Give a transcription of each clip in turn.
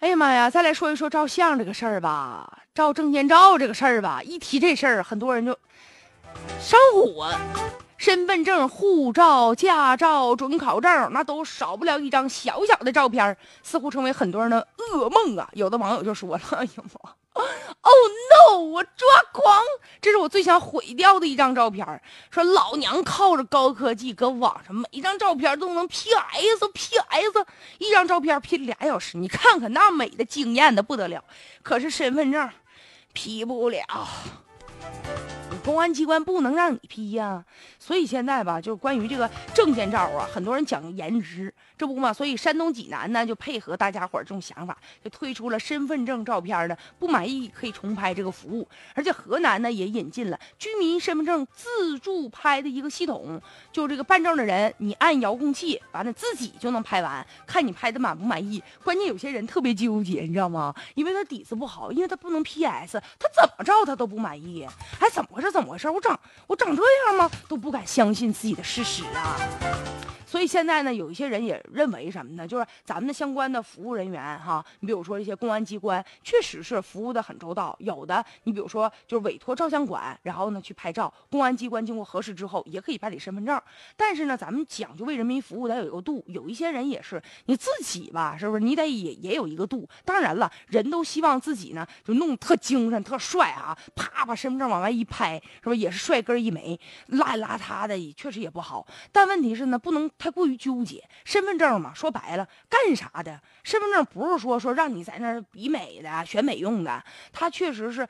哎呀妈呀！再来说一说照相这个事儿吧，照证件照这个事儿吧，一提这事儿，很多人就上火。身份证、护照、驾照、准考证，那都少不了一张小小的照片，似乎成为很多人的噩梦啊！有的网友就说了：“哎呀妈！” Oh no！我抓狂，这是我最想毁掉的一张照片。说老娘靠着高科技，搁网上每一张照片都能 PS，PS，一张照片 P 俩小时，你看看那美的惊艳的不得了。可是身份证，P 不了。公安机关不能让你 P 呀，所以现在吧，就关于这个证件照啊，很多人讲颜值，这不嘛？所以山东济南呢，就配合大家伙这种想法，就推出了身份证照片的不满意可以重拍这个服务。而且河南呢，也引进了居民身份证自助拍的一个系统，就这个办证的人，你按遥控器，完了自己就能拍完，看你拍的满不满意。关键有些人特别纠结，你知道吗？因为他底子不好，因为他不能 PS，他怎么照他都不满意，哎，怎么回事？怎么回事？我长我长这样吗？都不敢相信自己的事实啊！所以现在呢，有一些人也认为什么呢？就是咱们的相关的服务人员哈，你比如说一些公安机关，确实是服务的很周到。有的你比如说就是委托照相馆，然后呢去拍照，公安机关经过核实之后，也可以办理身份证。但是呢，咱们讲究为人民服务，得有一个度。有一些人也是你自己吧，是不是？你得也也有一个度。当然了，人都希望自己呢就弄特精神、特帅啊，啪把身份证往外一拍，是不是也是帅哥一枚？邋里邋遢的，确实也不好。但问题是呢，不能。过于纠结，身份证嘛，说白了干啥的？身份证不是说说让你在那儿比美的、选美用的，它确实是。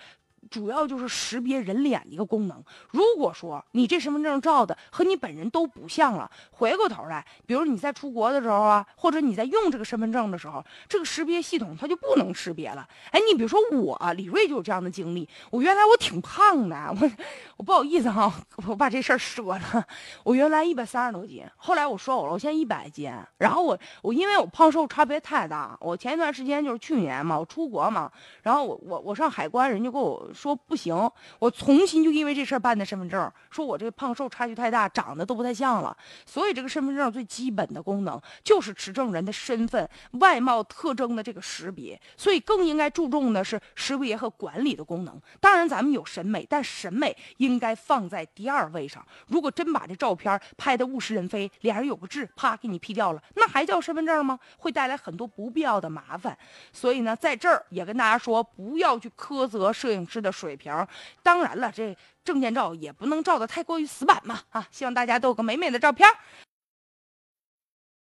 主要就是识别人脸的一个功能。如果说你这身份证照的和你本人都不像了，回过头来，比如你在出国的时候啊，或者你在用这个身份证的时候，这个识别系统它就不能识别了。哎，你比如说我李瑞就有这样的经历。我原来我挺胖的，我我不好意思哈，我把这事儿说了。我原来一百三十多斤，后来我瘦了，我现在一百斤。然后我我因为我胖瘦差别太大，我前一段时间就是去年嘛，我出国嘛，然后我我我上海关，人家给我。说不行，我重新就因为这事儿办的身份证，说我这个胖瘦差距太大，长得都不太像了。所以这个身份证最基本的功能就是持证人的身份、外貌特征的这个识别，所以更应该注重的是识别和管理的功能。当然，咱们有审美，但审美应该放在第二位上。如果真把这照片拍的物是人非，脸上有个痣，啪给你 P 掉了，那还叫身份证吗？会带来很多不必要的麻烦。所以呢，在这儿也跟大家说，不要去苛责摄影师的。的水平，当然了，这证件照也不能照得太过于死板嘛啊！希望大家都有个美美的照片。